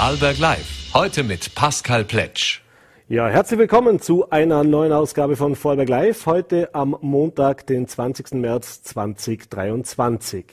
Vorarlberg Live. Heute mit Pascal Pletsch. Ja, herzlich willkommen zu einer neuen Ausgabe von Vorarlberg Live. Heute am Montag, den 20. März 2023.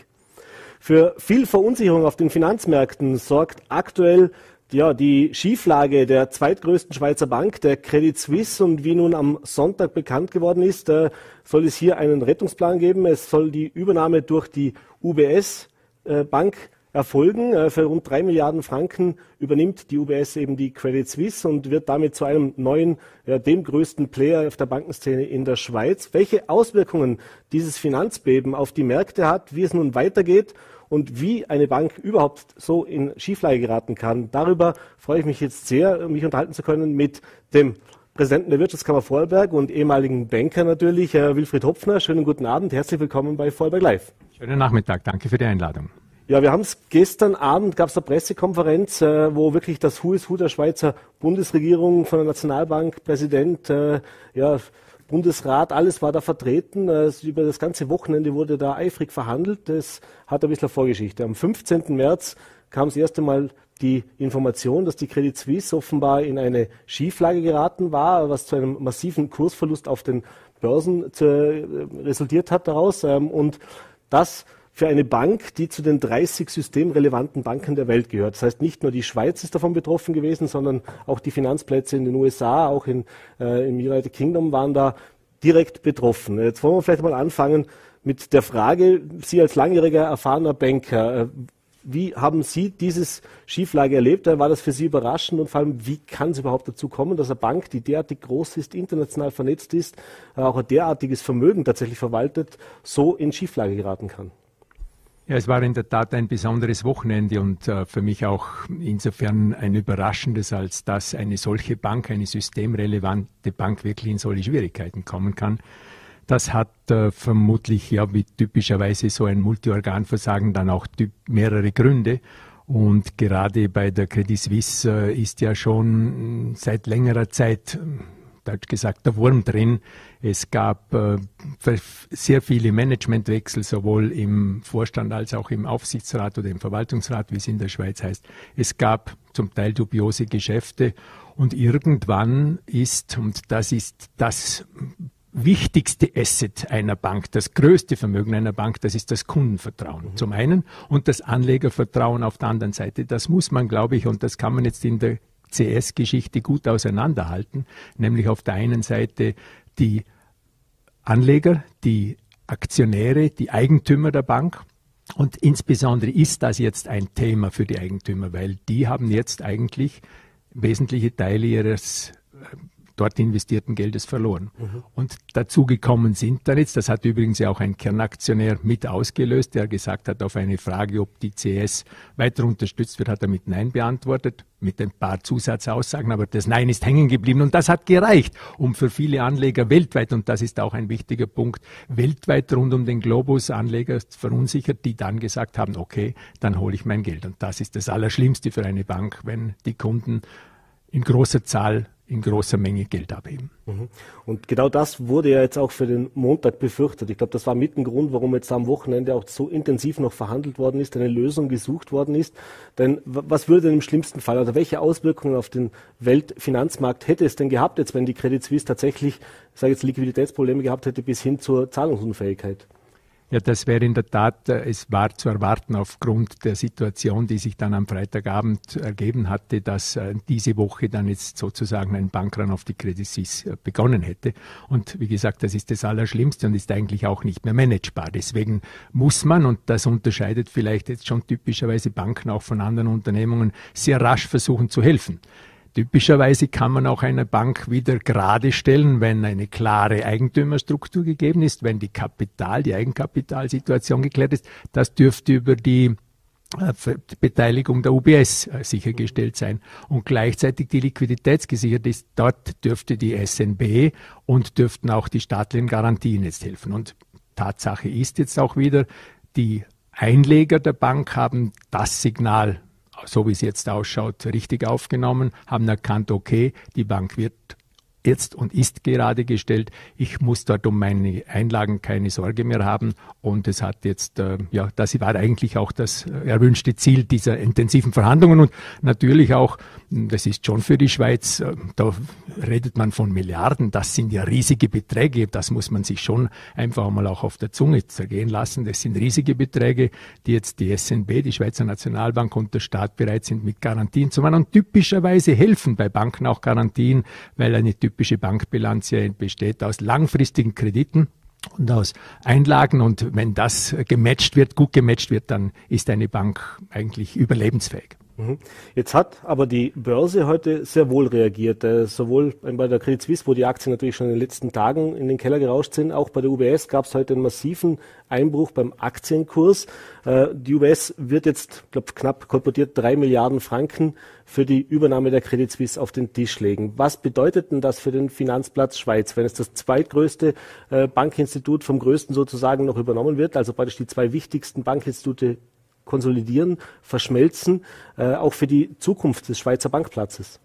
Für viel Verunsicherung auf den Finanzmärkten sorgt aktuell ja, die Schieflage der zweitgrößten Schweizer Bank, der Credit Suisse. Und wie nun am Sonntag bekannt geworden ist, äh, soll es hier einen Rettungsplan geben. Es soll die Übernahme durch die UBS äh, Bank erfolgen. Äh, für rund drei Milliarden Franken übernimmt die UBS eben die Credit Suisse und wird damit zu einem neuen, ja, dem größten Player auf der Bankenszene in der Schweiz. Welche Auswirkungen dieses Finanzbeben auf die Märkte hat, wie es nun weitergeht und wie eine Bank überhaupt so in Schieflage geraten kann. Darüber freue ich mich jetzt sehr, mich unterhalten zu können mit dem Präsidenten der Wirtschaftskammer Vorarlberg und ehemaligen Banker natürlich, Herr Wilfried Hopfner. Schönen guten Abend, herzlich willkommen bei Vorarlberg Live. Schönen Nachmittag, danke für die Einladung. Ja, wir haben es gestern Abend, gab es eine Pressekonferenz, äh, wo wirklich das Who is Who der Schweizer Bundesregierung von der Nationalbank, Präsident, äh, ja, Bundesrat, alles war da vertreten. Äh, über das ganze Wochenende wurde da eifrig verhandelt. Das hat ein bisschen Vorgeschichte. Am 15. März kam das erste Mal die Information, dass die Credit Suisse offenbar in eine Schieflage geraten war, was zu einem massiven Kursverlust auf den Börsen zu, äh, resultiert hat daraus. Ähm, und das für eine Bank, die zu den 30 systemrelevanten Banken der Welt gehört. Das heißt, nicht nur die Schweiz ist davon betroffen gewesen, sondern auch die Finanzplätze in den USA, auch in, äh, im United Kingdom waren da direkt betroffen. Jetzt wollen wir vielleicht mal anfangen mit der Frage, Sie als langjähriger erfahrener Banker, äh, wie haben Sie dieses Schieflage erlebt? War das für Sie überraschend und vor allem, wie kann es überhaupt dazu kommen, dass eine Bank, die derartig groß ist, international vernetzt ist, auch ein derartiges Vermögen tatsächlich verwaltet, so in Schieflage geraten kann? Ja, es war in der Tat ein besonderes Wochenende und äh, für mich auch insofern ein überraschendes, als dass eine solche Bank, eine systemrelevante Bank wirklich in solche Schwierigkeiten kommen kann. Das hat äh, vermutlich, ja, wie typischerweise so ein Multiorganversagen dann auch mehrere Gründe. Und gerade bei der Credit Suisse äh, ist ja schon seit längerer Zeit Deutsch gesagt, der Wurm drin. Es gab äh, sehr viele Managementwechsel, sowohl im Vorstand als auch im Aufsichtsrat oder im Verwaltungsrat, wie es in der Schweiz heißt. Es gab zum Teil dubiose Geschäfte und irgendwann ist, und das ist das wichtigste Asset einer Bank, das größte Vermögen einer Bank, das ist das Kundenvertrauen mhm. zum einen und das Anlegervertrauen auf der anderen Seite. Das muss man, glaube ich, und das kann man jetzt in der CS-Geschichte gut auseinanderhalten, nämlich auf der einen Seite die Anleger, die Aktionäre, die Eigentümer der Bank. Und insbesondere ist das jetzt ein Thema für die Eigentümer, weil die haben jetzt eigentlich wesentliche Teile ihres äh, dort investierten Geldes verloren. Mhm. Und dazu gekommen sind dann jetzt, das hat übrigens ja auch ein Kernaktionär mit ausgelöst, der gesagt hat, auf eine Frage, ob die CS weiter unterstützt wird, hat er mit Nein beantwortet, mit ein paar Zusatzaussagen, aber das Nein ist hängen geblieben und das hat gereicht, um für viele Anleger weltweit, und das ist auch ein wichtiger Punkt, weltweit rund um den Globus Anleger verunsichert, die dann gesagt haben, okay, dann hole ich mein Geld. Und das ist das Allerschlimmste für eine Bank, wenn die Kunden in großer Zahl in großer Menge Geld abheben. Mhm. Und genau das wurde ja jetzt auch für den Montag befürchtet. Ich glaube, das war mit ein Grund, warum jetzt am Wochenende auch so intensiv noch verhandelt worden ist, eine Lösung gesucht worden ist. Denn was würde denn im schlimmsten Fall, oder welche Auswirkungen auf den Weltfinanzmarkt hätte es denn gehabt, jetzt wenn die Credit Suisse tatsächlich, ich sage jetzt, Liquiditätsprobleme gehabt hätte bis hin zur Zahlungsunfähigkeit? Ja, das wäre in der Tat, äh, es war zu erwarten aufgrund der Situation, die sich dann am Freitagabend ergeben hatte, dass äh, diese Woche dann jetzt sozusagen ein Bankrun auf die Credit Suisse äh, begonnen hätte. Und wie gesagt, das ist das Allerschlimmste und ist eigentlich auch nicht mehr managebar. Deswegen muss man, und das unterscheidet vielleicht jetzt schon typischerweise Banken auch von anderen Unternehmungen, sehr rasch versuchen zu helfen. Typischerweise kann man auch eine Bank wieder gerade stellen, wenn eine klare Eigentümerstruktur gegeben ist, wenn die Kapital, die Eigenkapitalsituation geklärt ist. Das dürfte über die äh, Beteiligung der UBS äh, sichergestellt sein und gleichzeitig die Liquidität gesichert ist. Dort dürfte die SNB und dürften auch die staatlichen Garantien jetzt helfen. Und Tatsache ist jetzt auch wieder, die Einleger der Bank haben das Signal so wie es jetzt ausschaut, richtig aufgenommen, haben erkannt, okay, die Bank wird jetzt und ist gerade gestellt. Ich muss dort um meine Einlagen keine Sorge mehr haben. Und es hat jetzt, äh, ja, das war eigentlich auch das erwünschte Ziel dieser intensiven Verhandlungen und natürlich auch, das ist schon für die Schweiz, äh, da redet man von Milliarden, das sind ja riesige Beträge, das muss man sich schon einfach mal auch auf der Zunge zergehen lassen. Das sind riesige Beträge, die jetzt die SNB, die Schweizer Nationalbank und der Staat bereit sind, mit Garantien zu machen. Und typischerweise helfen bei Banken auch Garantien, weil eine typische Bankbilanz ja besteht aus langfristigen Krediten und aus Einlagen. Und wenn das gematcht wird, gut gematcht wird, dann ist eine Bank eigentlich überlebensfähig. Mhm. Jetzt hat aber die Börse heute sehr wohl reagiert, äh, sowohl bei der Credit Suisse, wo die Aktien natürlich schon in den letzten Tagen in den Keller gerauscht sind, auch bei der UBS gab es heute einen massiven Einbruch beim Aktienkurs. Äh, die UBS wird jetzt, glaube knapp kolportiert, drei Milliarden Franken für die Übernahme der Credit Suisse auf den Tisch legen. Was bedeutet denn das für den Finanzplatz Schweiz, wenn es das zweitgrößte äh, Bankinstitut vom größten sozusagen noch übernommen wird, also praktisch die zwei wichtigsten Bankinstitute konsolidieren, verschmelzen, äh, auch für die Zukunft des Schweizer Bankplatzes?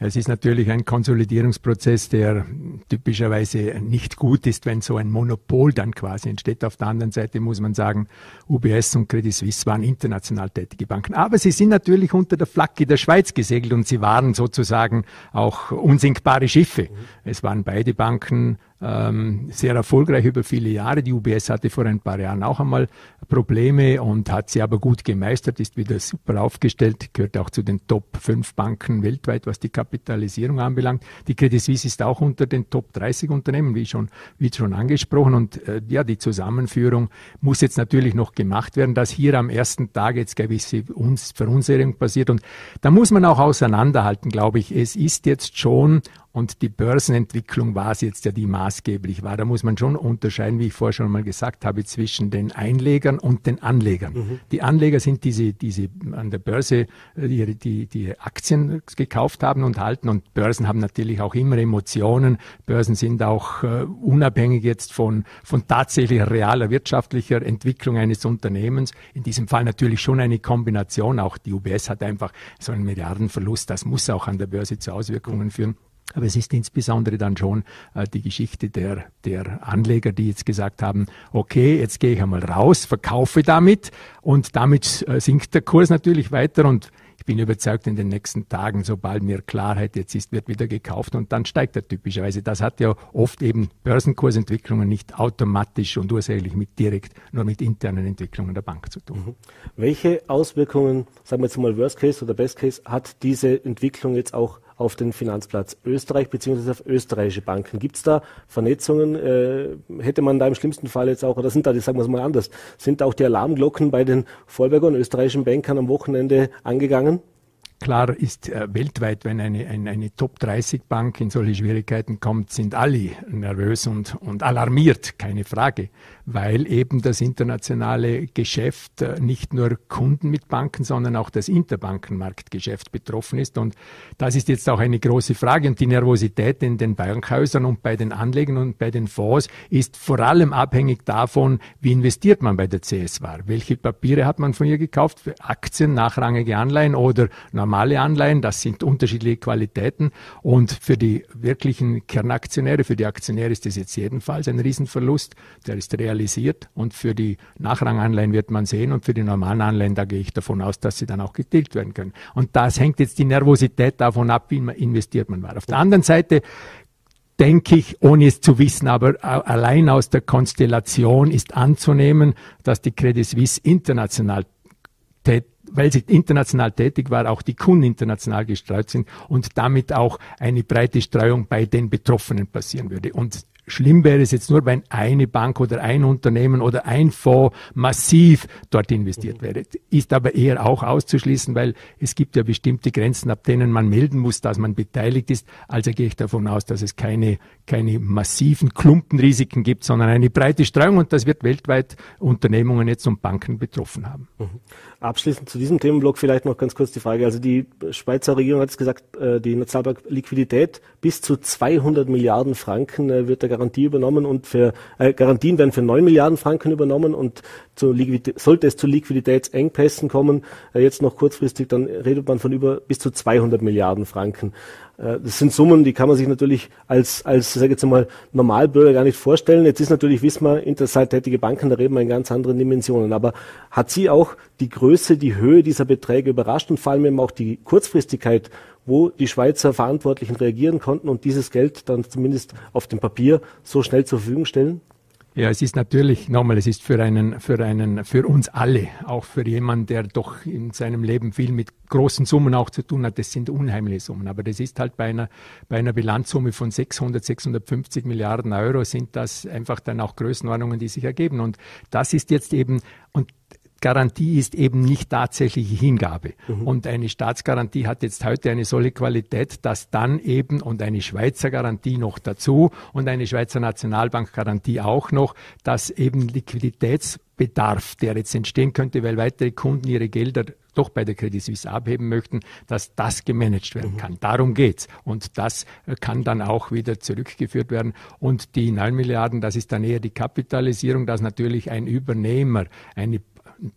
Es ist natürlich ein Konsolidierungsprozess, der typischerweise nicht gut ist, wenn so ein Monopol dann quasi entsteht. Auf der anderen Seite muss man sagen, UBS und Credit Suisse waren international tätige Banken. Aber sie sind natürlich unter der Flagge der Schweiz gesegelt und sie waren sozusagen auch unsinkbare Schiffe. Es waren beide Banken ähm, sehr erfolgreich über viele Jahre. Die UBS hatte vor ein paar Jahren auch einmal Probleme und hat sie aber gut gemeistert, ist wieder super aufgestellt, gehört auch zu den Top 5 Banken weltweit, was die Kapitalisierung anbelangt. Die Credit Suisse ist auch unter den Top 30 Unternehmen, wie schon, wie schon angesprochen. Und äh, ja, die Zusammenführung muss jetzt natürlich noch gemacht werden, dass hier am ersten Tag jetzt gewisse uns Verunsicherung passiert. Und da muss man auch auseinanderhalten, glaube ich. Es ist jetzt schon und die Börsenentwicklung war es jetzt ja, die maßgeblich war. Da muss man schon unterscheiden, wie ich vorher schon mal gesagt habe, zwischen den Einlegern und den Anlegern. Mhm. Die Anleger sind diese, diese an der Börse, äh, die, die, die Aktien gekauft haben und halten. Und Börsen haben natürlich auch immer Emotionen. Börsen sind auch uh, unabhängig jetzt von, von tatsächlich realer wirtschaftlicher Entwicklung eines Unternehmens. In diesem Fall natürlich schon eine Kombination. Auch die UBS hat einfach so einen Milliardenverlust. Das muss auch an der Börse zu Auswirkungen führen. Aber es ist insbesondere dann schon äh, die Geschichte der, der Anleger, die jetzt gesagt haben, okay, jetzt gehe ich einmal raus, verkaufe damit und damit äh, sinkt der Kurs natürlich weiter und ich bin überzeugt, in den nächsten Tagen, sobald mir Klarheit jetzt ist, wird wieder gekauft und dann steigt er typischerweise. Das hat ja oft eben Börsenkursentwicklungen nicht automatisch und ursächlich mit direkt, nur mit internen Entwicklungen der Bank zu tun. Mhm. Welche Auswirkungen, sagen wir jetzt mal Worst Case oder Best Case, hat diese Entwicklung jetzt auch auf den Finanzplatz Österreich beziehungsweise auf österreichische Banken. Gibt es da Vernetzungen? Äh, hätte man da im schlimmsten Fall jetzt auch, oder sind da, die, sagen wir es mal anders, sind auch die Alarmglocken bei den Vorberger österreichischen Bankern am Wochenende angegangen? Klar ist äh, weltweit, wenn eine, eine, eine Top-30-Bank in solche Schwierigkeiten kommt, sind alle nervös und, und alarmiert, keine Frage, weil eben das internationale Geschäft äh, nicht nur Kunden mit Banken, sondern auch das Interbankenmarktgeschäft betroffen ist. Und das ist jetzt auch eine große Frage. Und die Nervosität in den Bankhäusern und bei den Anlegern und bei den Fonds ist vor allem abhängig davon, wie investiert man bei der CSWAR. Welche Papiere hat man von ihr gekauft? Aktien, nachrangige Anleihen oder normale Anleihen, das sind unterschiedliche Qualitäten. Und für die wirklichen Kernaktionäre, für die Aktionäre ist das jetzt jedenfalls ein Riesenverlust. Der ist realisiert. Und für die Nachranganleihen wird man sehen. Und für die normalen Anleihen, da gehe ich davon aus, dass sie dann auch getilgt werden können. Und das hängt jetzt die Nervosität davon ab, wie investiert man war. Auf der anderen Seite denke ich, ohne es zu wissen, aber allein aus der Konstellation ist anzunehmen, dass die Credit Suisse international weil sie international tätig war, auch die Kunden international gestreut sind und damit auch eine breite Streuung bei den Betroffenen passieren würde. Und Schlimm wäre es jetzt nur, wenn eine Bank oder ein Unternehmen oder ein Fonds massiv dort investiert wäre. Ist aber eher auch auszuschließen, weil es gibt ja bestimmte Grenzen, ab denen man melden muss, dass man beteiligt ist. Also gehe ich davon aus, dass es keine, keine massiven Klumpenrisiken gibt, sondern eine breite Streuung und das wird weltweit Unternehmungen jetzt und Banken betroffen haben. Abschließend zu diesem Themenblock vielleicht noch ganz kurz die Frage. Also die Schweizer Regierung hat es gesagt, äh, die Nationalbank Liquidität bis zu 200 Milliarden Franken äh, wird da Garantie übernommen und für äh, Garantien werden für 9 Milliarden Franken übernommen und zu sollte es zu Liquiditätsengpässen kommen, äh, jetzt noch kurzfristig, dann redet man von über bis zu 200 Milliarden Franken. Äh, das sind Summen, die kann man sich natürlich als, als sage ich jetzt mal, Normalbürger gar nicht vorstellen. Jetzt ist natürlich, wissen wir, interzeit tätige Banken, da reden wir in ganz anderen Dimensionen. Aber hat Sie auch die Größe, die Höhe dieser Beträge überrascht und vor allem eben auch die Kurzfristigkeit, wo die Schweizer Verantwortlichen reagieren konnten und dieses Geld dann zumindest auf dem Papier so schnell zur Verfügung stellen? Ja, es ist natürlich, nochmal, es ist für einen, für einen, für uns alle, auch für jemanden, der doch in seinem Leben viel mit großen Summen auch zu tun hat, das sind unheimliche Summen. Aber das ist halt bei einer, bei einer Bilanzsumme von 600, 650 Milliarden Euro sind das einfach dann auch Größenordnungen, die sich ergeben. Und das ist jetzt eben, und Garantie ist eben nicht tatsächliche Hingabe. Mhm. Und eine Staatsgarantie hat jetzt heute eine solche Qualität, dass dann eben und eine Schweizer Garantie noch dazu und eine Schweizer Nationalbankgarantie auch noch, dass eben Liquiditätsbedarf, der jetzt entstehen könnte, weil weitere Kunden ihre Gelder doch bei der Credit Suisse abheben möchten, dass das gemanagt werden mhm. kann. Darum geht's. Und das kann dann auch wieder zurückgeführt werden. Und die 9 Milliarden, das ist dann eher die Kapitalisierung, dass natürlich ein Übernehmer eine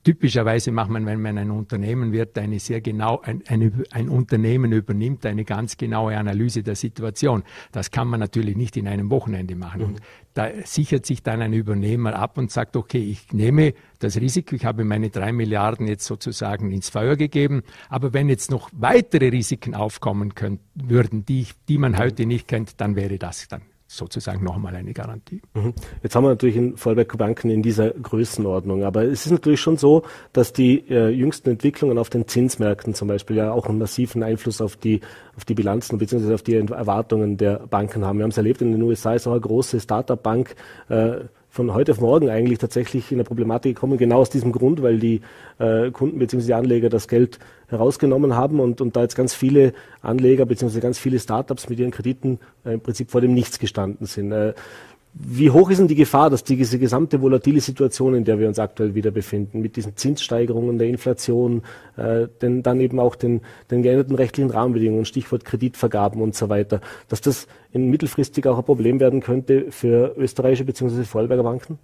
typischerweise macht man, wenn man ein Unternehmen wird, eine sehr genau, ein, eine, ein Unternehmen übernimmt eine ganz genaue Analyse der Situation. Das kann man natürlich nicht in einem Wochenende machen. Mhm. Und da sichert sich dann ein Übernehmer ab und sagt, okay, ich nehme das Risiko, ich habe meine drei Milliarden jetzt sozusagen ins Feuer gegeben, aber wenn jetzt noch weitere Risiken aufkommen können, würden, die, die man heute nicht kennt, dann wäre das dann sozusagen nochmal eine Garantie. Mhm. Jetzt haben wir natürlich in Vollberg Banken in dieser Größenordnung, aber es ist natürlich schon so, dass die äh, jüngsten Entwicklungen auf den Zinsmärkten zum Beispiel ja auch einen massiven Einfluss auf die, auf die Bilanzen bzw. auf die Erwartungen der Banken haben. Wir haben es erlebt, in den USA ist auch eine große Start-up-Bank äh, von heute auf morgen eigentlich tatsächlich in der Problematik gekommen, genau aus diesem Grund, weil die äh, Kunden bzw. die Anleger das Geld herausgenommen haben und, und da jetzt ganz viele Anleger bzw. ganz viele Startups mit ihren Krediten äh, im Prinzip vor dem Nichts gestanden sind. Äh, wie hoch ist denn die Gefahr, dass diese gesamte volatile Situation, in der wir uns aktuell wieder befinden, mit diesen Zinssteigerungen der Inflation, äh, denn dann eben auch den, den geänderten rechtlichen Rahmenbedingungen, Stichwort Kreditvergaben und so weiter, dass das in mittelfristig auch ein Problem werden könnte für österreichische bzw. Vorarlberger Banken?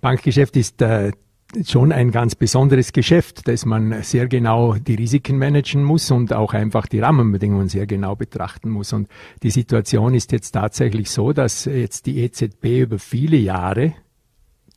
Bankgeschäft ist äh, schon ein ganz besonderes Geschäft, dass man sehr genau die Risiken managen muss und auch einfach die Rahmenbedingungen sehr genau betrachten muss. Und die Situation ist jetzt tatsächlich so, dass jetzt die EZB über viele Jahre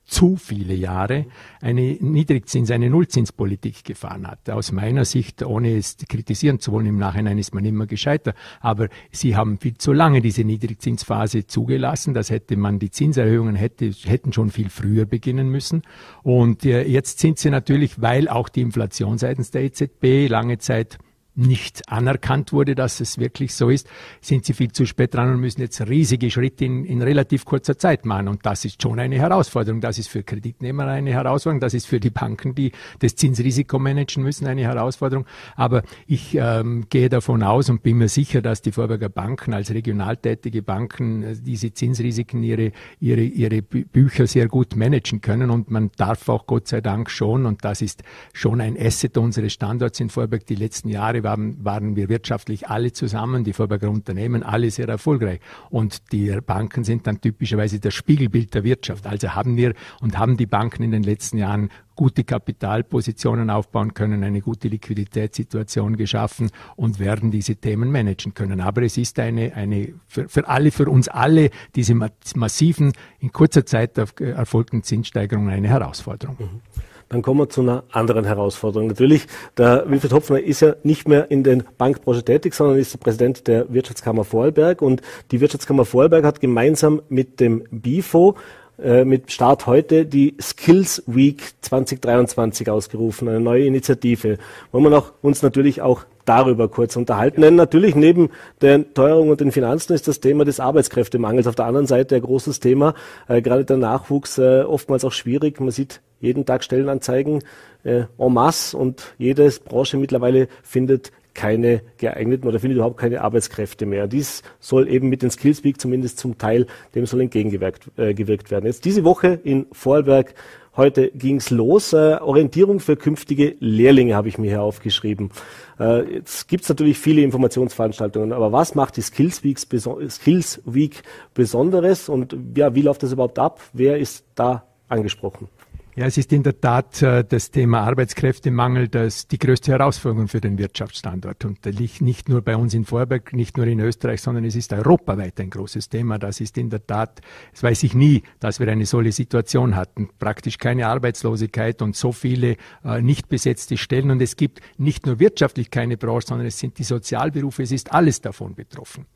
zu viele Jahre eine Niedrigzins-, eine Nullzinspolitik gefahren hat. Aus meiner Sicht, ohne es kritisieren zu wollen, im Nachhinein ist man immer gescheiter. Aber sie haben viel zu lange diese Niedrigzinsphase zugelassen. Das hätte man, die Zinserhöhungen hätte, hätten schon viel früher beginnen müssen. Und äh, jetzt sind sie natürlich, weil auch die Inflation seitens der EZB lange Zeit nicht anerkannt wurde, dass es wirklich so ist, sind sie viel zu spät dran und müssen jetzt riesige Schritte in, in relativ kurzer Zeit machen. Und das ist schon eine Herausforderung. Das ist für Kreditnehmer eine Herausforderung. Das ist für die Banken, die das Zinsrisiko managen müssen, eine Herausforderung. Aber ich ähm, gehe davon aus und bin mir sicher, dass die Vorberger Banken als regional tätige Banken äh, diese Zinsrisiken, ihre, ihre, ihre Bücher sehr gut managen können. Und man darf auch Gott sei Dank schon, und das ist schon ein Asset unseres Standorts in Vorberg die letzten Jahre, waren, waren wir wirtschaftlich alle zusammen, die Vorberger Unternehmen, alle sehr erfolgreich. Und die Banken sind dann typischerweise das Spiegelbild der Wirtschaft. Also haben wir und haben die Banken in den letzten Jahren gute Kapitalpositionen aufbauen können, eine gute Liquiditätssituation geschaffen und werden diese Themen managen können. Aber es ist eine, eine für, für alle, für uns alle, diese massiven, in kurzer Zeit erfolgten Zinssteigerungen eine Herausforderung. Mhm. Dann kommen wir zu einer anderen Herausforderung. Natürlich, der Wilfried Hopfner ist ja nicht mehr in der Bankbranche tätig, sondern ist der Präsident der Wirtschaftskammer Vorarlberg. Und die Wirtschaftskammer Vorarlberg hat gemeinsam mit dem BIFO äh, mit Start heute die Skills Week 2023 ausgerufen, eine neue Initiative, wo wir noch, uns natürlich auch darüber kurz unterhalten. Denn natürlich neben der Teuerung und den Finanzen ist das Thema des Arbeitskräftemangels auf der anderen Seite ein großes Thema. Äh, gerade der Nachwuchs äh, oftmals auch schwierig. Man sieht jeden Tag Stellenanzeigen äh, en masse und jede Branche mittlerweile findet keine geeigneten oder findet überhaupt keine Arbeitskräfte mehr. Dies soll eben mit den Skills Week zumindest zum Teil, dem soll entgegengewirkt äh, gewirkt werden. Jetzt diese Woche in Vorarlberg Heute ging's los. Äh, Orientierung für künftige Lehrlinge habe ich mir hier aufgeschrieben. Äh, jetzt gibt's natürlich viele Informationsveranstaltungen, aber was macht die Skills, Weeks, Skills Week Besonderes und ja, wie läuft das überhaupt ab? Wer ist da angesprochen? Ja, es ist in der Tat äh, das Thema Arbeitskräftemangel das die größte Herausforderung für den Wirtschaftsstandort. Und da liegt nicht nur bei uns in Vorberg, nicht nur in Österreich, sondern es ist europaweit ein großes Thema. Das ist in der Tat, das weiß ich nie, dass wir eine solche Situation hatten. Praktisch keine Arbeitslosigkeit und so viele äh, nicht besetzte Stellen. Und es gibt nicht nur wirtschaftlich keine Branche, sondern es sind die Sozialberufe, es ist alles davon betroffen.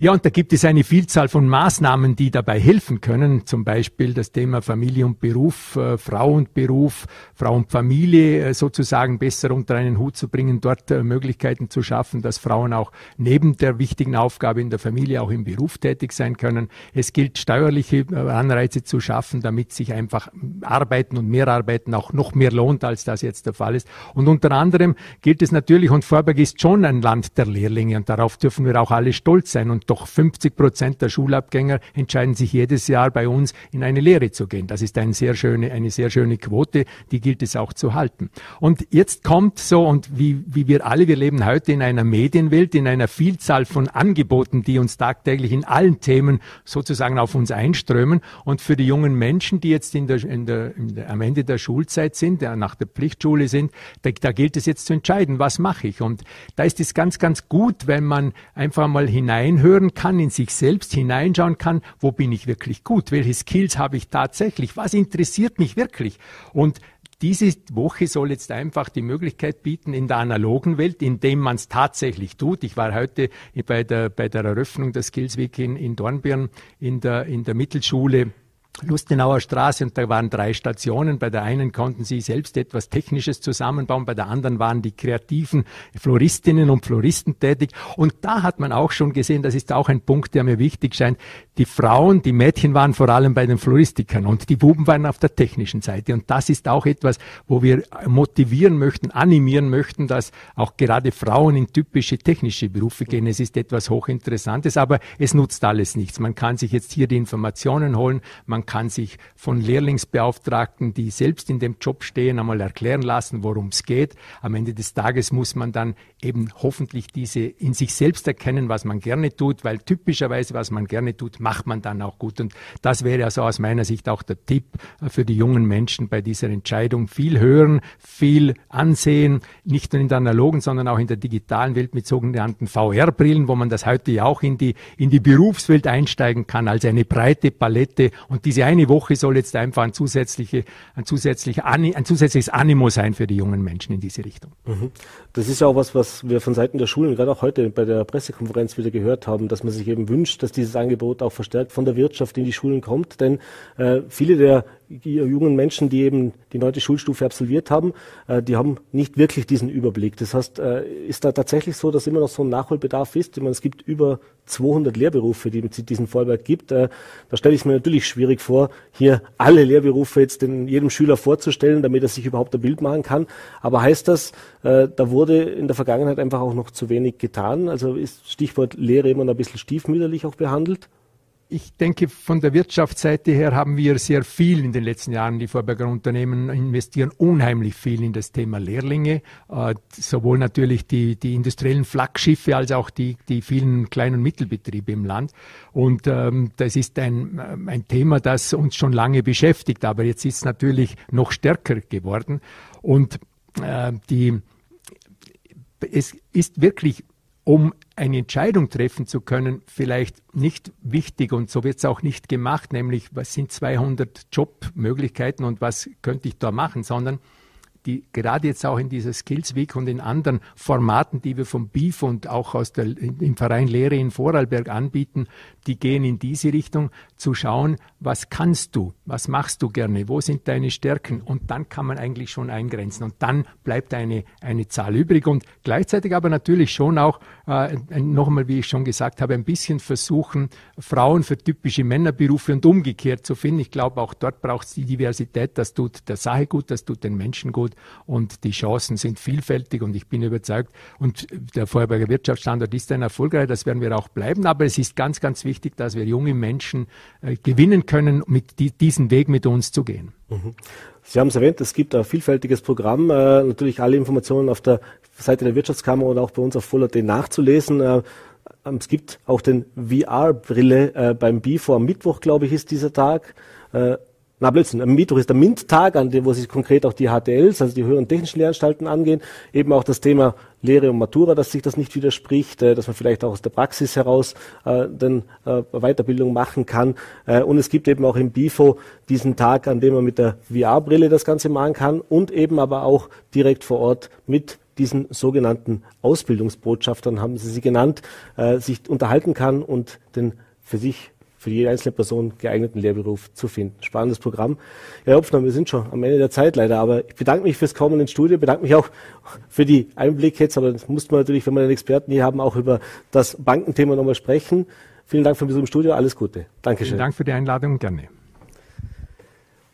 Ja, und da gibt es eine Vielzahl von Maßnahmen, die dabei helfen können. Zum Beispiel das Thema Familie und Beruf, äh, Frau und Beruf, Frau und Familie äh, sozusagen besser unter einen Hut zu bringen, dort äh, Möglichkeiten zu schaffen, dass Frauen auch neben der wichtigen Aufgabe in der Familie auch im Beruf tätig sein können. Es gilt, steuerliche äh, Anreize zu schaffen, damit sich einfach Arbeiten und Mehrarbeiten auch noch mehr lohnt, als das jetzt der Fall ist. Und unter anderem gilt es natürlich, und Vorberg ist schon ein Land der Lehrlinge und darauf dürfen wir auch alle stolz sein. Und doch 50 Prozent der Schulabgänger entscheiden sich jedes Jahr bei uns in eine Lehre zu gehen. Das ist eine sehr schöne, eine sehr schöne Quote, die gilt es auch zu halten. Und jetzt kommt so, und wie, wie wir alle, wir leben heute in einer Medienwelt, in einer Vielzahl von Angeboten, die uns tagtäglich in allen Themen sozusagen auf uns einströmen. Und für die jungen Menschen, die jetzt in der, in der, in der am Ende der Schulzeit sind, nach der Pflichtschule sind, da, da gilt es jetzt zu entscheiden, was mache ich. Und da ist es ganz, ganz gut, wenn man einfach mal hineinhört, hören kann, in sich selbst hineinschauen kann, wo bin ich wirklich gut, welche Skills habe ich tatsächlich, was interessiert mich wirklich. Und diese Woche soll jetzt einfach die Möglichkeit bieten, in der analogen Welt, indem man es tatsächlich tut. Ich war heute bei der, bei der Eröffnung der Skills Week in, in Dornbirn in der, in der Mittelschule Lustenauer Straße und da waren drei Stationen. Bei der einen konnten sie selbst etwas Technisches zusammenbauen, bei der anderen waren die kreativen Floristinnen und Floristen tätig. Und da hat man auch schon gesehen, das ist auch ein Punkt, der mir wichtig scheint, die Frauen, die Mädchen waren vor allem bei den Floristikern und die Buben waren auf der technischen Seite. Und das ist auch etwas, wo wir motivieren möchten, animieren möchten, dass auch gerade Frauen in typische technische Berufe gehen. Es ist etwas hochinteressantes, aber es nutzt alles nichts. Man kann sich jetzt hier die Informationen holen, man kann sich von Lehrlingsbeauftragten, die selbst in dem Job stehen, einmal erklären lassen, worum es geht. Am Ende des Tages muss man dann eben hoffentlich diese in sich selbst erkennen, was man gerne tut, weil typischerweise, was man gerne tut, macht man dann auch gut. Und das wäre also aus meiner Sicht auch der Tipp für die jungen Menschen bei dieser Entscheidung. Viel hören, viel ansehen, nicht nur in der analogen, sondern auch in der digitalen Welt mit sogenannten VR-Brillen, wo man das heute ja auch in die, in die Berufswelt einsteigen kann, als eine breite Palette. Und diese eine Woche soll jetzt einfach ein, zusätzliche, ein, zusätzliche, ein zusätzliches Animo sein für die jungen Menschen in diese Richtung. Mhm. Das ist ja auch was, was wir von Seiten der Schulen gerade auch heute bei der Pressekonferenz wieder gehört haben, dass man sich eben wünscht, dass dieses Angebot auch verstärkt von der Wirtschaft in die Schulen kommt. Denn äh, viele der jungen Menschen, die eben die neunte Schulstufe absolviert haben, äh, die haben nicht wirklich diesen Überblick. Das heißt, äh, ist da tatsächlich so, dass immer noch so ein Nachholbedarf ist? Ich meine, es gibt über 200 Lehrberufe, die es diesen Vorwerk gibt. Äh, da stelle ich es mir natürlich schwierig vor, hier alle Lehrberufe jetzt den, jedem Schüler vorzustellen, damit er sich überhaupt ein Bild machen kann. Aber heißt das, äh, da wurde in der Vergangenheit einfach auch noch zu wenig getan? Also ist Stichwort Lehre immer noch ein bisschen stiefmütterlich auch behandelt? Ich denke, von der Wirtschaftsseite her haben wir sehr viel in den letzten Jahren. Die Vorberger Unternehmen investieren unheimlich viel in das Thema Lehrlinge, äh, sowohl natürlich die, die industriellen Flaggschiffe als auch die, die vielen kleinen und Mittelbetriebe im Land. Und ähm, das ist ein, äh, ein Thema, das uns schon lange beschäftigt, aber jetzt ist es natürlich noch stärker geworden. Und äh, die, es ist wirklich um eine Entscheidung treffen zu können, vielleicht nicht wichtig und so wird es auch nicht gemacht, nämlich was sind 200 Jobmöglichkeiten und was könnte ich da machen, sondern die gerade jetzt auch in dieser Skills Week und in anderen Formaten, die wir vom BIF und auch aus der, im Verein Lehre in Vorarlberg anbieten, die gehen in diese Richtung, zu schauen, was kannst du, was machst du gerne, wo sind deine Stärken? Und dann kann man eigentlich schon eingrenzen. Und dann bleibt eine, eine Zahl übrig. Und gleichzeitig aber natürlich schon auch, äh, nochmal, wie ich schon gesagt habe, ein bisschen versuchen, Frauen für typische Männerberufe und umgekehrt zu finden. Ich glaube, auch dort braucht es die Diversität, das tut der Sache gut, das tut den Menschen gut und die Chancen sind vielfältig und ich bin überzeugt und der Vorarlberger Wirtschaftsstandort ist ein erfolgreich, das werden wir auch bleiben, aber es ist ganz, ganz wichtig, dass wir junge Menschen äh, gewinnen können, mit die, diesen Weg mit uns zu gehen. Mhm. Sie haben es erwähnt, es gibt ein vielfältiges Programm, äh, natürlich alle Informationen auf der Seite der Wirtschaftskammer und auch bei uns auf Fuller nachzulesen. Äh, es gibt auch den VR-Brille äh, beim BIFO am Mittwoch, glaube ich, ist dieser Tag. Äh, na Blödsinn, am Mittwoch ist der MINT-Tag, an dem, wo sich konkret auch die HTLs, also die höheren technischen Lehranstalten angehen. Eben auch das Thema Lehre und Matura, dass sich das nicht widerspricht, äh, dass man vielleicht auch aus der Praxis heraus äh, dann äh, Weiterbildung machen kann. Äh, und es gibt eben auch im BIFO diesen Tag, an dem man mit der VR-Brille das Ganze machen kann und eben aber auch direkt vor Ort mit diesen sogenannten Ausbildungsbotschaftern, haben Sie sie genannt, äh, sich unterhalten kann und den für sich für jede einzelne Person geeigneten Lehrberuf zu finden. Spannendes Programm. Herr Hopfner, wir sind schon am Ende der Zeit leider, aber ich bedanke mich fürs Kommen ins Studio, bedanke mich auch für die Einblicke jetzt, aber das muss man natürlich, wenn wir einen Experten hier haben, auch über das Bankenthema nochmal sprechen. Vielen Dank für den Besuch im Studio, alles Gute. Dankeschön. Vielen Dank für die Einladung, gerne.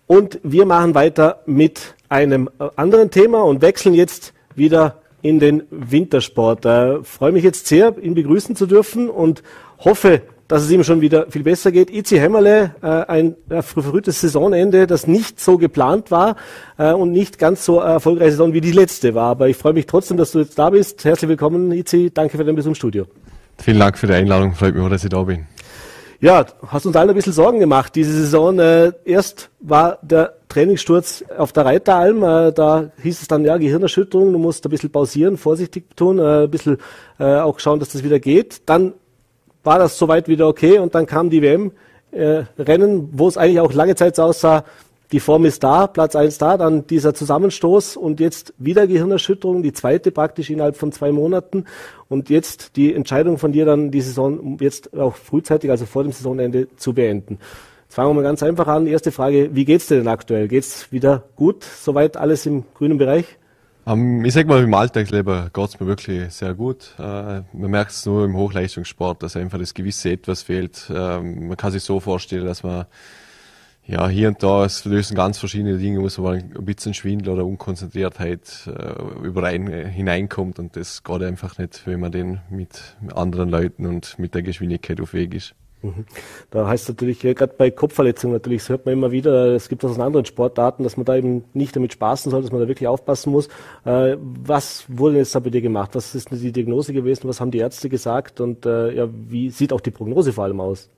Und wir machen weiter mit einem äh, anderen Thema und wechseln jetzt wieder in den Wintersport. Ich freue mich jetzt sehr, ihn begrüßen zu dürfen und hoffe, dass es ihm schon wieder viel besser geht. Itzi Hämmerle, äh, ein äh, Saisonende, das nicht so geplant war äh, und nicht ganz so erfolgreiche Saison wie die letzte war. Aber ich freue mich trotzdem, dass du jetzt da bist. Herzlich willkommen, Itzi. Danke für deinen Besuch im Studio. Vielen Dank für die Einladung. Freut mich auch, dass ich da bin. Ja, hast uns allen ein bisschen Sorgen gemacht diese Saison. Äh, erst war der Trainingssturz auf der Reiteralm, äh, da hieß es dann, ja, Gehirnerschütterung, du musst ein bisschen pausieren, vorsichtig tun, äh, ein bisschen äh, auch schauen, dass das wieder geht. Dann war das soweit wieder okay und dann kam die WM-Rennen, äh, wo es eigentlich auch lange Zeit so aussah, die Form ist da, Platz eins da, dann dieser Zusammenstoß und jetzt wieder Gehirnerschütterung, die zweite praktisch innerhalb von zwei Monaten und jetzt die Entscheidung von dir dann die Saison jetzt auch frühzeitig, also vor dem Saisonende zu beenden. Jetzt fangen wir mal ganz einfach an. Erste Frage, wie geht's dir denn aktuell? Geht's wieder gut? Soweit alles im grünen Bereich? Um, ähm, ich sag mal, im Alltagsleben geht's mir wirklich sehr gut. Uh, man merkt es nur im Hochleistungssport, dass einfach das gewisse Etwas fehlt. Uh, man kann sich so vorstellen, dass man ja, hier und da, es lösen ganz verschiedene Dinge, wo so ein bisschen Schwindel oder Unkonzentriertheit äh, überein, äh, hineinkommt und das geht einfach nicht, wenn man den mit anderen Leuten und mit der Geschwindigkeit auf Weg ist. Mhm. Da heißt natürlich, gerade bei Kopfverletzungen natürlich, das hört man immer wieder, es gibt das in anderen Sportarten, dass man da eben nicht damit spaßen soll, dass man da wirklich aufpassen muss. Äh, was wurde jetzt da bei dir gemacht? Was ist die Diagnose gewesen? Was haben die Ärzte gesagt? Und äh, ja, wie sieht auch die Prognose vor allem aus?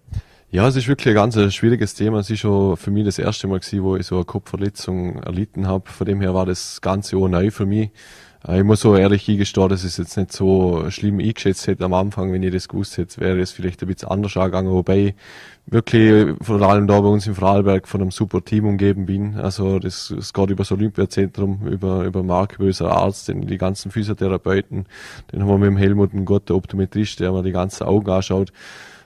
Ja, es ist wirklich ein ganz schwieriges Thema. Es ist schon für mich das erste Mal gewesen, wo ich so eine Kopfverletzung erlitten habe. Von dem her war das Ganze auch neu für mich. Äh, ich muss so ehrlich eingestehen, dass ich es jetzt nicht so schlimm eingeschätzt hätte am Anfang, wenn ich das gewusst hätte, wäre es vielleicht ein bisschen anders angegangen, wobei wirklich vor allem da bei uns im Vorarlberg von einem super Team umgeben bin. Also das, das geht über das Olympiazentrum, über, über Mark, über unseren Arzt, den, die ganzen Physiotherapeuten, den haben wir mit dem Helmut, einen guten Optometrist, der mir die ganzen Augen anschaut.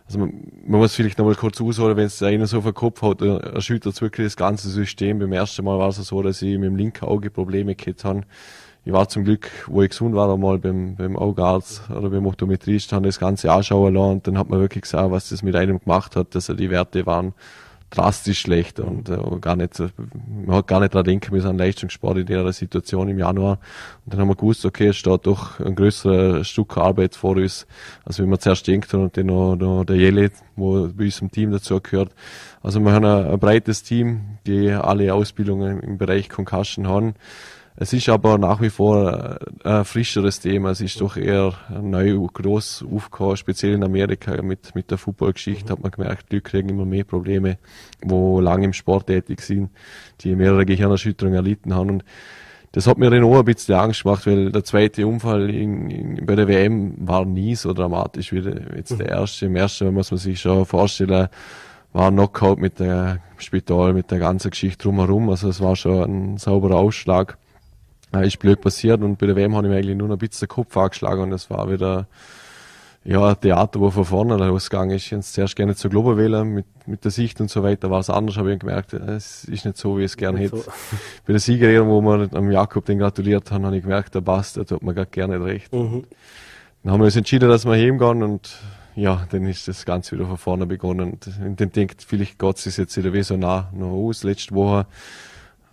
Also man, man muss vielleicht nochmal kurz ausholen, wenn es einer so auf den Kopf hat, erschüttert es wirklich das ganze System. Beim ersten Mal war es so, dass ich mit dem linken Auge Probleme gehabt habe. Ich war zum Glück, wo ich gesund war, einmal beim, beim Augenarzt oder beim Optometrist, habe das Ganze anschauen lassen und dann hat man wirklich gesagt, was das mit einem gemacht hat, dass er die Werte waren drastisch schlecht und äh, gar nicht, man hat gar nicht dran denken müssen an Leistungssport in der Situation im Januar. Und dann haben wir gewusst, okay, es steht doch ein größeres Stück Arbeit vor uns, als wenn wir zuerst denkt und dann noch, noch der Jelle, wo bei uns im Team dazu gehört. Also wir haben ein, ein breites Team, die alle Ausbildungen im Bereich Concussion haben. Es ist aber nach wie vor ein frischeres Thema. Es ist doch eher neu, groß aufgekommen, speziell in Amerika mit, mit der Footballgeschichte hat man gemerkt, die kriegen immer mehr Probleme, wo lange im Sport tätig sind, die mehrere Gehirnerschütterungen erlitten haben. Und das hat mir auch ein bisschen Angst gemacht, weil der zweite Unfall in, in, bei der WM war nie so dramatisch wie der, jetzt der erste. Im ersten muss man sich schon vorstellen, war Knockout mit der Spital, mit der ganzen Geschichte drumherum. Also es war schon ein sauberer Ausschlag äh, ist blöd passiert und bei der WM habe ich mir eigentlich nur noch ein bisschen den Kopf angeschlagen und das war wieder ja, ein Theater, wo von vorne losgegangen ist. Ich hätte zuerst gerne zur Globo wählen, mit, mit der Sicht und so weiter war es anders, habe ich gemerkt, es ist nicht so, wie ich es gerne hätte. So. Bei der Siegerehrung, wo wir am Jakob den gratuliert haben, habe ich gemerkt, der passt, der tut mir gar gerne recht. Mhm. Dann haben wir uns entschieden, dass wir gehen und ja, dann ist das Ganze wieder von vorne begonnen. Und dann denkt, vielleicht geht es jetzt wieder wie so nah noch aus. Letzte Woche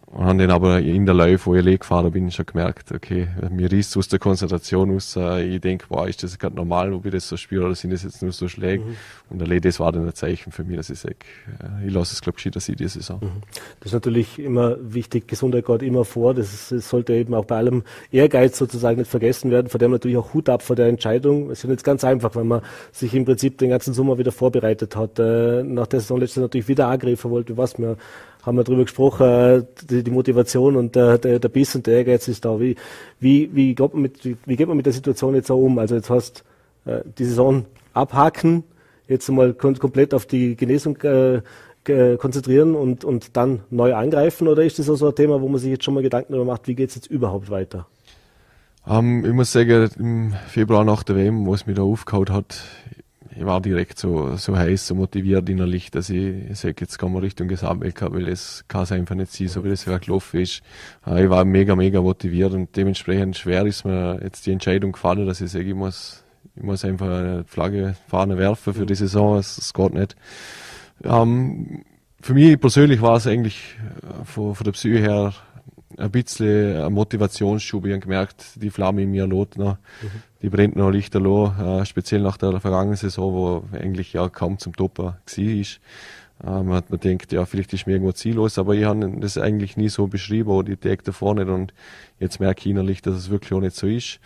und haben den aber in der Läufe, wo ich gefahren bin, schon gemerkt, okay, mir riest aus der Konzentration aus. Äh, ich denke, wow, ist das gerade normal, ob ich das so spüre, oder sind das jetzt nur so Schläge? Mhm. Und der das war dann ein Zeichen für mich, dass ich sage, äh, ich lasse es, glaube ich, dass ich diese Saison. Mhm. Das ist natürlich immer wichtig, Gesundheit geht immer vor. Das, das, sollte eben auch bei allem Ehrgeiz sozusagen nicht vergessen werden. Vor dem natürlich auch Hut ab vor der Entscheidung. Es ist ja nicht ganz einfach, wenn man sich im Prinzip den ganzen Sommer wieder vorbereitet hat. Äh, nach der Saison letztes natürlich wieder angreifen wollte, was mir haben wir darüber gesprochen, die, die Motivation und der, der, der Biss und der Ehrgeiz ist da. Wie, wie, wie, geht man mit, wie, wie geht man mit der Situation jetzt auch um? Also jetzt hast äh, die Saison abhaken, jetzt mal komplett auf die Genesung äh, konzentrieren und, und dann neu angreifen? Oder ist das auch so ein Thema, wo man sich jetzt schon mal Gedanken darüber macht, wie geht es jetzt überhaupt weiter? Um, ähm, ich muss sagen, im Februar nach der WM, wo es mich da aufgehauen hat, ich war direkt so, so heiß, so motiviert innerlich, dass ich, ich sage, jetzt kommen wir Richtung Gesamtweltcup, weil es kann es einfach nicht sein, so wie das ja gelaufen ist. Ich war mega, mega motiviert und dementsprechend schwer ist mir jetzt die Entscheidung gefallen, dass ich sage, ich muss, ich muss einfach eine Flagge, Fahne werfen für die Saison, es geht nicht. Ähm, für mich persönlich war es eigentlich äh, von, von der Psyche her ein bisschen Motivationsschub. Ich habe gemerkt, die Flamme in mir lot noch. Mhm. Die brennt noch lichterloh, äh, speziell nach der vergangenen Saison, wo eigentlich ja kaum zum Topper war. Äh, man hat mir gedacht, ja, vielleicht ist mir irgendwo ziellos, aber ich habe das eigentlich nie so beschrieben, oder die Tag davor nicht. Und jetzt merke ich innerlich, dass es wirklich auch nicht so ist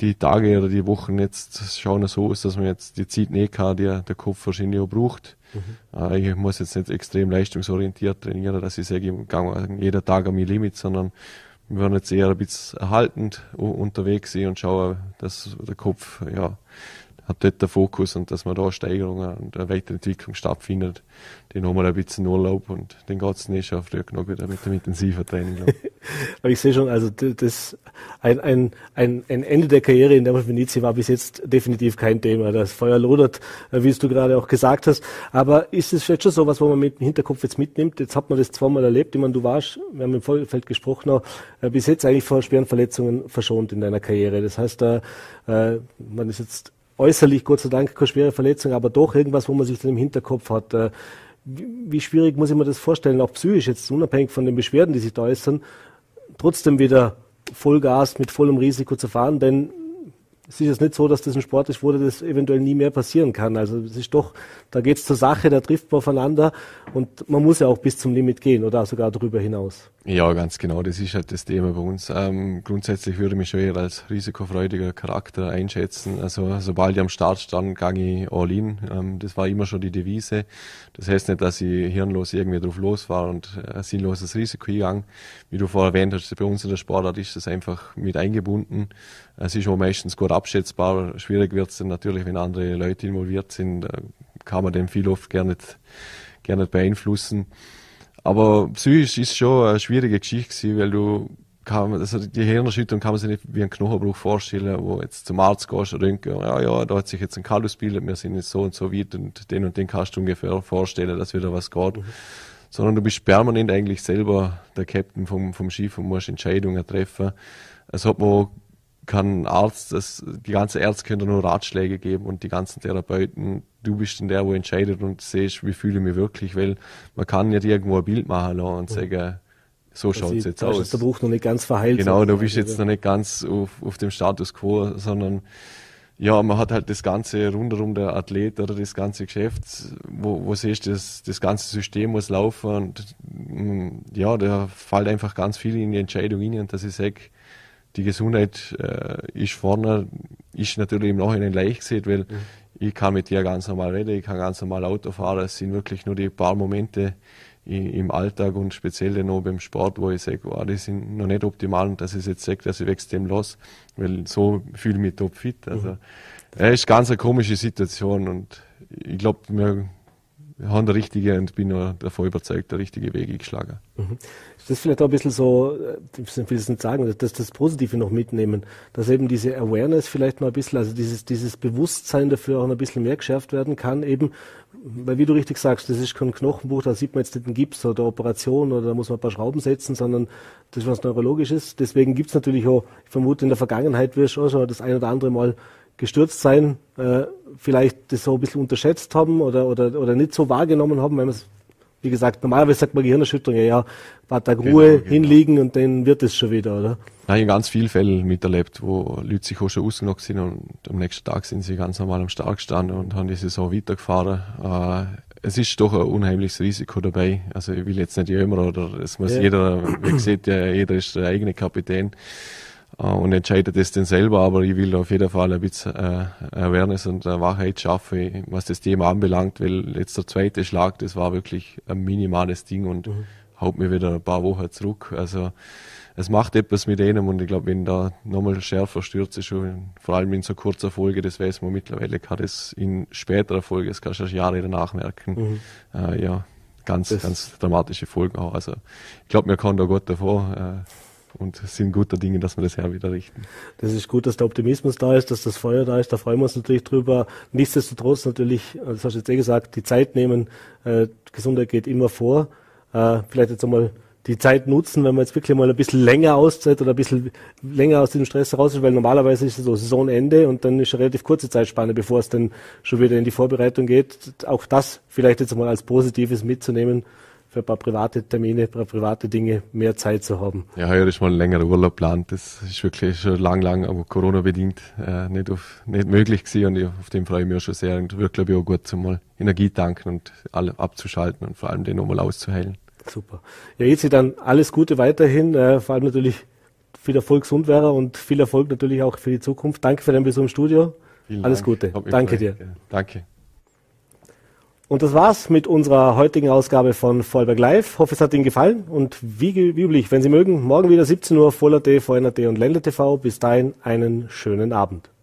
die Tage oder die Wochen jetzt schauen so aus, dass man jetzt die Zeit nicht kann, die der Kopf wahrscheinlich auch braucht. Mhm. Äh, ich muss jetzt nicht extrem leistungsorientiert trainieren, dass ich sage, ich gehe jeder Tag an mein Limit, sondern wir werden jetzt eher ein bisschen erhaltend unterwegs sein und schauen, dass der Kopf ja, hat dort den Fokus und dass man da Steigerungen und eine Weiterentwicklung stattfindet. Den haben wir ein bisschen Urlaub und den geht es nicht schon früh genug wieder mit dem intensiven Training. Aber ich sehe schon, also das ein, ein, ein, ein Ende der Karriere in der Venizi war bis jetzt definitiv kein Thema. Das Feuer lodert, äh, wie es du gerade auch gesagt hast. Aber ist es vielleicht schon so was, wo man mit dem Hinterkopf jetzt mitnimmt? Jetzt hat man das zweimal erlebt. Ich meine, du warst, wir haben im Vorfeld gesprochen, auch, äh, bis jetzt eigentlich vor schweren Verletzungen verschont in deiner Karriere. Das heißt, äh, man ist jetzt äußerlich Gott sei Dank keine schwere Verletzung, aber doch irgendwas, wo man sich dann im Hinterkopf hat. Äh, wie, schwierig muss ich mir das vorstellen, auch psychisch, jetzt unabhängig von den Beschwerden, die sich da äußern, trotzdem wieder Vollgas mit vollem Risiko zu fahren, denn es ist jetzt nicht so, dass das ein Sport ist, wo das eventuell nie mehr passieren kann. Also es ist doch, da geht es zur Sache, da trifft man aufeinander und man muss ja auch bis zum Limit gehen oder sogar darüber hinaus. Ja, ganz genau, das ist halt das Thema bei uns. Ähm, grundsätzlich würde ich mich schon eher als risikofreudiger Charakter einschätzen. Also sobald ich am Start stand, gehe ich all in. Ähm, das war immer schon die Devise. Das heißt nicht, dass ich hirnlos irgendwie drauf los war und ein sinnloses Risiko gegangen. Wie du vorher erwähnt hast, bei uns in der Sportart ist das einfach mit eingebunden. Es ist auch meistens gut abschätzbar. Schwierig wird es dann natürlich, wenn andere Leute involviert sind. Kann man dem viel oft gerne nicht, gerne nicht beeinflussen. Aber psychisch ist schon eine schwierige Geschichte gewesen, weil du kann, also die Hirnerschütterung kann man sich nicht wie ein Knochenbruch vorstellen, wo jetzt zum Arzt gehst und denkst, ja, ja, da hat sich jetzt ein Kallus bildet, wir sind jetzt so und so weit und den und den kannst du ungefähr vorstellen, dass wieder was geht. Mhm. Sondern du bist permanent eigentlich selber der Captain vom, vom Schiff und musst Entscheidungen treffen. Es hat mir kann Arzt, das, die ganze Ärzte können nur Ratschläge geben und die ganzen Therapeuten, du bist dann der, wo entscheidet und siehst, wie fühle ich mich wirklich, weil man kann nicht irgendwo ein Bild machen und sagen, so schaut es jetzt aus. Ist der Bruch noch nicht ganz verheilt. Genau, du bist jetzt noch nicht ganz auf, auf dem Status quo, sondern ja, man hat halt das ganze rundherum der Athlet oder das ganze Geschäft, wo, wo siehst du, das, das ganze System muss laufen und mm, ja, da fällt einfach ganz viel in die Entscheidung rein und dass ich sage, die Gesundheit äh, ist vorne, ist natürlich im Nachhinein leicht gesehen, weil mhm. ich kann mit dir ganz normal reden, ich kann ganz normal Auto fahren. Es sind wirklich nur die paar Momente im Alltag und speziell dann auch beim Sport, wo ich sage, oh, die sind noch nicht optimal und dass ich jetzt sage, dass ich wächst dem los, weil so fühle ich mich top fit. Also, mhm. es ist ganz eine komische Situation und ich glaube, wir haben der richtige und bin nur davon überzeugt, der richtige Weg eingeschlagen. Mhm. Ist das vielleicht auch ein bisschen so, äh, ich will es nicht sagen, dass das Positive noch mitnehmen, dass eben diese Awareness vielleicht noch ein bisschen, also dieses, dieses Bewusstsein dafür auch noch ein bisschen mehr geschärft werden kann, eben, weil wie du richtig sagst, das ist kein Knochenbuch, da sieht man jetzt nicht einen Gips oder Operation oder da muss man ein paar Schrauben setzen, sondern das ist was Neurologisches. Deswegen gibt es natürlich auch, ich vermute in der Vergangenheit wirst du auch schon das ein oder andere Mal gestürzt sein, äh, vielleicht das so ein bisschen unterschätzt haben oder, oder, oder nicht so wahrgenommen haben, weil man es wie gesagt, normalerweise sagt man Gehirnerschütterung, ja, ja, ein paar Tage Ruhe genau, genau. hinliegen und dann wird es schon wieder, oder? Ich habe ganz viele Fälle miterlebt, wo Leute sich auch schon ausgenockt sind und am nächsten Tag sind sie ganz normal am Start gestanden und haben die Saison weitergefahren. Äh, es ist doch ein unheimliches Risiko dabei. Also ich will jetzt nicht jemand oder es muss ja. jeder, wie gesagt, ja, jeder ist der eigene Kapitän und entscheidet das dann selber, aber ich will auf jeden Fall ein bisschen äh, Awareness und äh, Wahrheit schaffen, was das Thema anbelangt, weil jetzt der zweite Schlag, das war wirklich ein minimales Ding und mhm. haut mir wieder ein paar Wochen zurück. Also es macht etwas mit einem und ich glaube, wenn da nochmal schärfer stürzt, ist schon, vor allem in so kurzer Folge, das weiß man mittlerweile, kann das in späterer Folge, das kannst du erst Jahre danach merken, mhm. äh, ja, ganz, das ganz dramatische Folgen auch. Also ich glaube, wir kommen da gut davor. Äh, und sind guter Dinge, dass wir das her wieder richten. Das ist gut, dass der Optimismus da ist, dass das Feuer da ist, da freuen wir uns natürlich drüber. Nichtsdestotrotz natürlich, das hast du jetzt eh gesagt, die Zeit nehmen, äh, Gesundheit geht immer vor. Äh, vielleicht jetzt einmal die Zeit nutzen, wenn man jetzt wirklich mal ein bisschen länger auszeit oder ein bisschen länger aus dem Stress raus ist, weil normalerweise ist es so Saisonende und dann ist eine relativ kurze Zeitspanne, bevor es dann schon wieder in die Vorbereitung geht. Auch das vielleicht jetzt mal als Positives mitzunehmen, für ein paar private Termine, paar private Dinge mehr Zeit zu haben. Ja, heuer ist mal ein längerer Urlaub geplant. Das ist wirklich schon lang, lang, aber Corona-bedingt äh, nicht, auf, nicht möglich gewesen und ich, auf dem freue ich mich auch schon sehr und wird, glaube ich, auch gut, zum mal Energie tanken und alle abzuschalten und vor allem den nochmal auszuheilen. Super. Ja, jetzt dann alles Gute weiterhin, äh, vor allem natürlich viel Erfolg gesund wäre und viel Erfolg natürlich auch für die Zukunft. Danke für deinen Besuch im Studio. Vielen alles Dank. Gute. Danke dir. Danke. Und das war's mit unserer heutigen Ausgabe von Vollberg Live. Hoffe, es hat Ihnen gefallen. Und wie, wie üblich, wenn Sie mögen, morgen wieder 17 Uhr Voller T, VNRT und Ländle TV. Bis dahin einen schönen Abend.